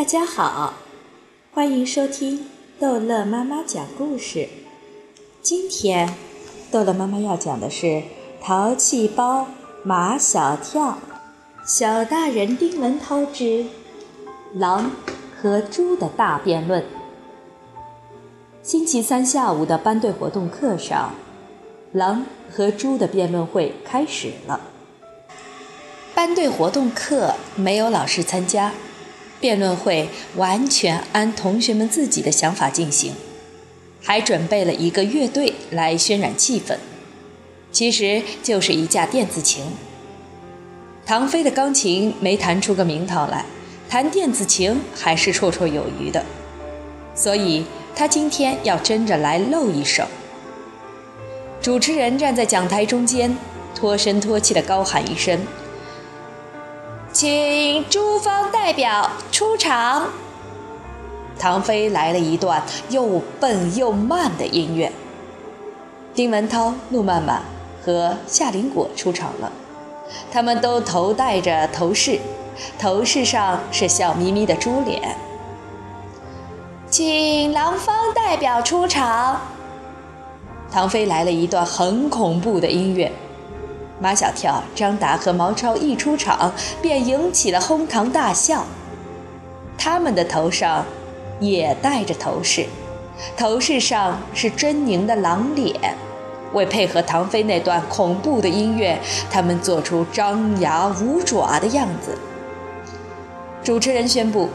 大家好，欢迎收听逗乐妈妈讲故事。今天，逗乐妈妈要讲的是《淘气包马小跳》，小大人丁文涛之狼和猪的大辩论。星期三下午的班队活动课上，狼和猪的辩论会开始了。班队活动课没有老师参加。辩论会完全按同学们自己的想法进行，还准备了一个乐队来渲染气氛，其实就是一架电子琴。唐飞的钢琴没弹出个名堂来，弹电子琴还是绰绰有余的，所以他今天要争着来露一手。主持人站在讲台中间，脱声脱气地高喊一声。请朱方代表出场。唐飞来了一段又笨又慢的音乐。丁文涛、陆曼曼和夏林果出场了，他们都头戴着头饰，头饰上是笑眯眯的猪脸。请郎方代表出场。唐飞来了一段很恐怖的音乐。马小跳、张达和毛超一出场，便引起了哄堂大笑。他们的头上也戴着头饰，头饰上是狰狞的狼脸。为配合唐飞那段恐怖的音乐，他们做出张牙舞爪的样子。主持人宣布，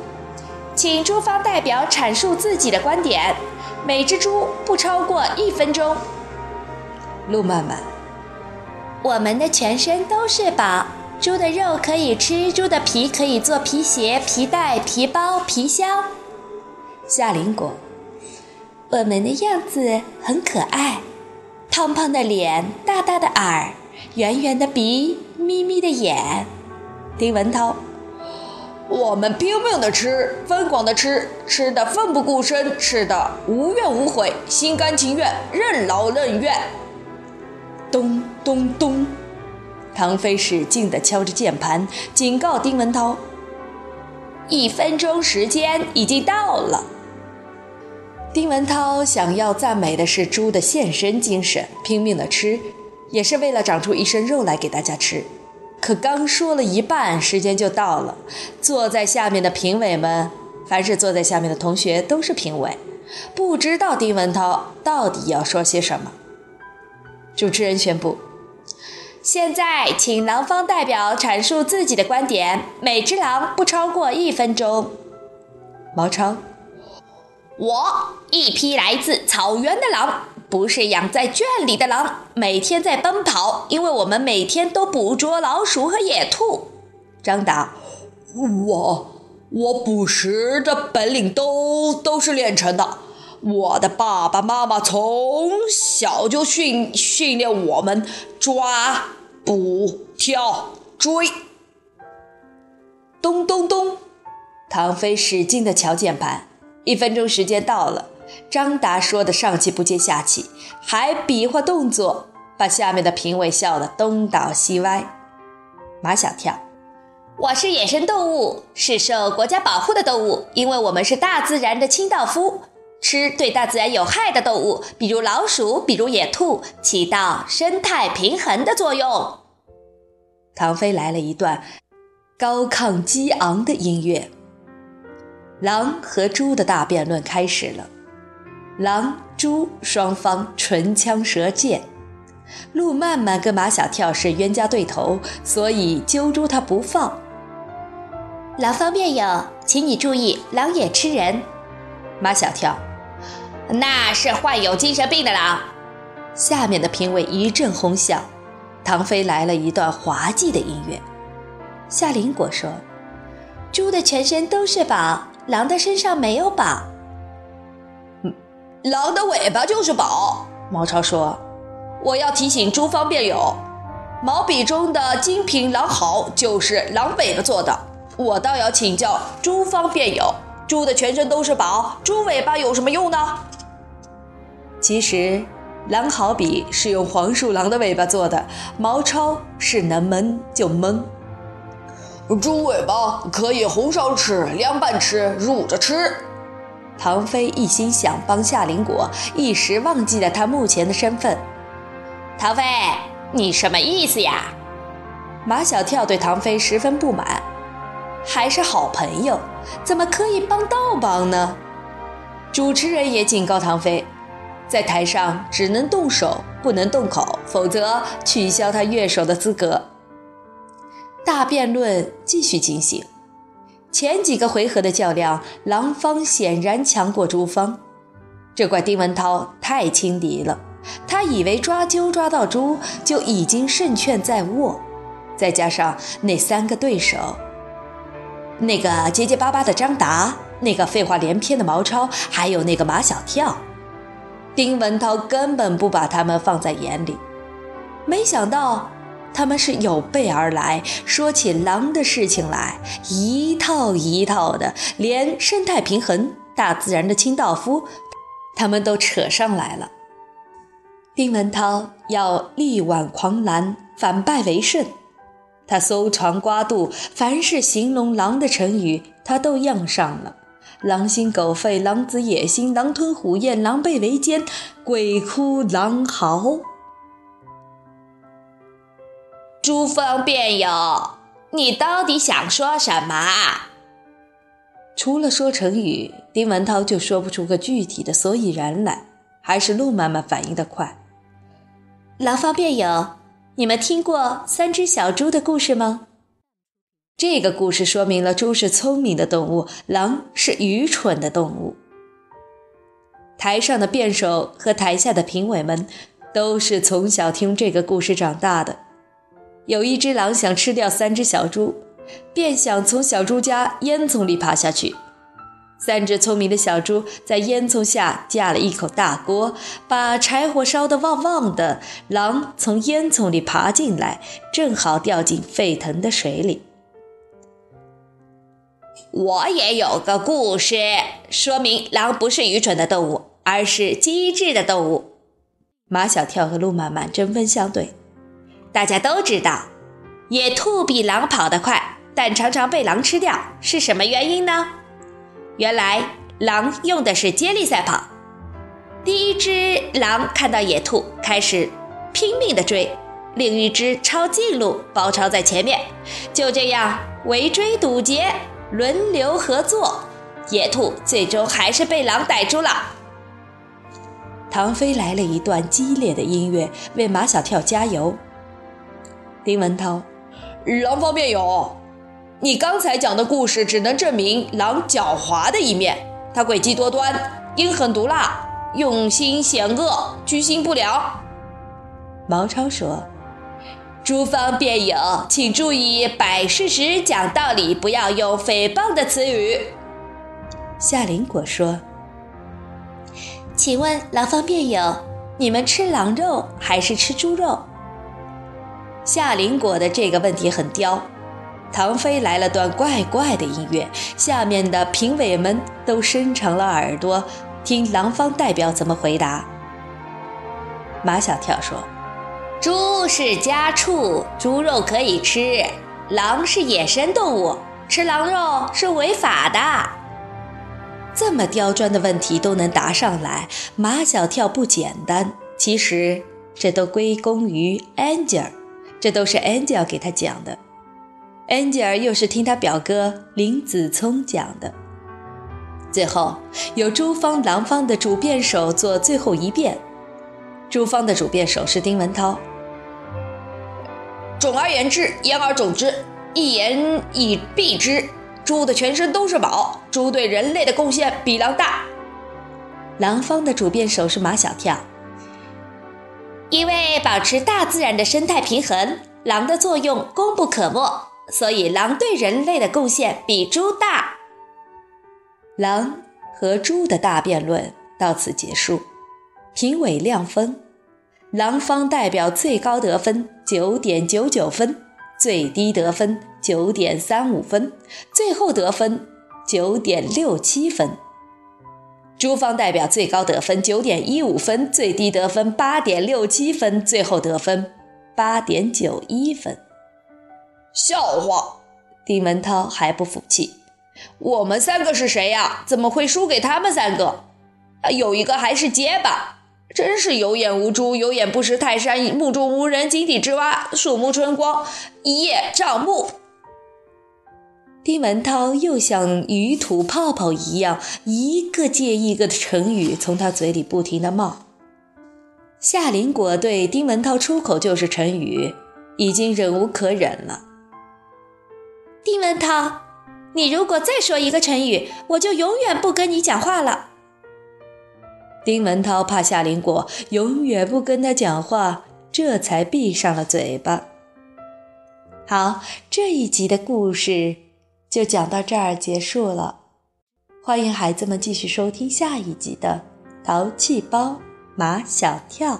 请猪方代表阐述自己的观点，每只猪不超过一分钟。路漫漫。我们的全身都是宝，猪的肉可以吃，猪的皮可以做皮鞋、皮带、皮包、皮箱。夏林果，我们的样子很可爱，胖胖的脸，大大的耳，圆圆的鼻，眯眯的眼。丁文涛，我们拼命的吃，疯狂的吃，吃的奋不顾身，吃的无怨无悔，心甘情愿，任劳任怨。咚咚咚，唐飞使劲地敲着键盘，警告丁文涛：“一分钟时间已经到了。”丁文涛想要赞美的是猪的献身精神，拼命地吃，也是为了长出一身肉来给大家吃。可刚说了一半，时间就到了。坐在下面的评委们，凡是坐在下面的同学都是评委，不知道丁文涛到底要说些什么。主持人宣布：“现在，请狼方代表阐述自己的观点，每只狼不超过一分钟。”毛超：“我一匹来自草原的狼，不是养在圈里的狼，每天在奔跑，因为我们每天都捕捉老鼠和野兔。”张达：“我我捕食的本领都都是练成的。”我的爸爸妈妈从小就训训练我们抓、捕、跳、追。咚咚咚，唐飞使劲地敲键盘。一分钟时间到了，张达说的上气不接下气，还比划动作，把下面的评委笑得东倒西歪。马小跳，我是野生动物，是受国家保护的动物，因为我们是大自然的清道夫。吃对大自然有害的动物，比如老鼠，比如野兔，起到生态平衡的作用。唐飞来了一段高亢激昂的音乐。狼和猪的大辩论开始了，狼猪双方唇枪舌剑。陆曼曼跟马小跳是冤家对头，所以揪住他不放。狼方辩友，请你注意，狼也吃人。马小跳。那是患有精神病的狼。下面的评委一阵哄笑。唐飞来了一段滑稽的音乐。夏林果说：“猪的全身都是宝，狼的身上没有宝。”“嗯狼的尾巴就是宝。”毛超说：“我要提醒猪方辩友，毛笔中的精品狼毫就是狼尾巴做的。我倒要请教猪方辩友，猪的全身都是宝，猪尾巴有什么用呢？”其实，狼毫笔是用黄鼠狼的尾巴做的。毛超是能蒙就蒙。猪尾巴可以红烧吃、凉拌吃、卤着吃。唐飞一心想帮夏林果，一时忘记了他目前的身份。唐飞，你什么意思呀？马小跳对唐飞十分不满。还是好朋友，怎么可以帮倒帮呢？主持人也警告唐飞，在台上只能动手，不能动口，否则取消他乐手的资格。大辩论继续进行，前几个回合的较量，狼方显然强过猪方。这怪丁文涛太轻敌了，他以为抓阄抓到猪就已经胜券在握，再加上那三个对手，那个结结巴巴的张达，那个废话连篇的毛超，还有那个马小跳，丁文涛根本不把他们放在眼里，没想到。他们是有备而来，说起狼的事情来，一套一套的，连生态平衡、大自然的清道夫，他们都扯上来了。丁文涛要力挽狂澜，反败为胜，他搜肠刮肚，凡是形容狼的成语，他都用上了：狼心狗肺、狼子野心、狼吞虎咽、狼狈为奸、鬼哭狼嚎。诸方辩友，你到底想说什么？除了说成语，丁文涛就说不出个具体的所以然来。还是陆妈妈反应的快。狼方辩友，你们听过三只小猪的故事吗？这个故事说明了猪是聪明的动物，狼是愚蠢的动物。台上的辩手和台下的评委们，都是从小听这个故事长大的。有一只狼想吃掉三只小猪，便想从小猪家烟囱里爬下去。三只聪明的小猪在烟囱下架了一口大锅，把柴火烧得旺旺的。狼从烟囱里爬进来，正好掉进沸腾的水里。我也有个故事，说明狼不是愚蠢的动物，而是机智的动物。马小跳和陆漫漫针锋相对。大家都知道，野兔比狼跑得快，但常常被狼吃掉，是什么原因呢？原来狼用的是接力赛跑。第一只狼看到野兔，开始拼命的追；另一只抄近路，包抄在前面。就这样围追堵截，轮流合作，野兔最终还是被狼逮住了。唐飞来了一段激烈的音乐，为马小跳加油。丁文涛，狼方面有，你刚才讲的故事只能证明狼狡猾的一面，他诡计多端，阴狠毒辣，用心险恶，居心不良。毛超说：“诸方辩友，请注意摆事实、讲道理，不要用诽谤的词语。”夏林果说：“请问狼方辩友，你们吃狼肉还是吃猪肉？”夏林果的这个问题很刁，唐飞来了段怪怪的音乐，下面的评委们都伸长了耳朵听狼方代表怎么回答。马小跳说：“猪是家畜，猪肉可以吃；狼是野生动物，吃狼肉是违法的。”这么刁钻的问题都能答上来，马小跳不简单。其实这都归功于 Angel。这都是 Angel 给他讲的，Angel 又是听他表哥林子聪讲的。最后由朱方、狼方的主辩手做最后一辩。朱方的主辩手是丁文涛。总而言之，言而总之，一言以蔽之，猪的全身都是宝，猪对人类的贡献比狼大。狼方的主辩手是马小跳。因为保持大自然的生态平衡，狼的作用功不可没，所以狼对人类的贡献比猪大。狼和猪的大辩论到此结束，评委亮分，狼方代表最高得分九点九九分，最低得分九点三五分，最后得分九点六七分。朱方代表最高得分九点一五分，最低得分八点六七分，最后得分八点九一分。笑话，丁文涛还不服气：“我们三个是谁呀？怎么会输给他们三个？有一个还是结巴，真是有眼无珠，有眼不识泰山，目中无人，井底之蛙，树木春光，一叶障目。”丁文涛又像鱼吐泡泡一样，一个接一个的成语从他嘴里不停地冒。夏林果对丁文涛出口就是成语，已经忍无可忍了。丁文涛，你如果再说一个成语，我就永远不跟你讲话了。丁文涛怕夏林果永远不跟他讲话，这才闭上了嘴巴。好，这一集的故事。就讲到这儿结束了，欢迎孩子们继续收听下一集的《淘气包马小跳》。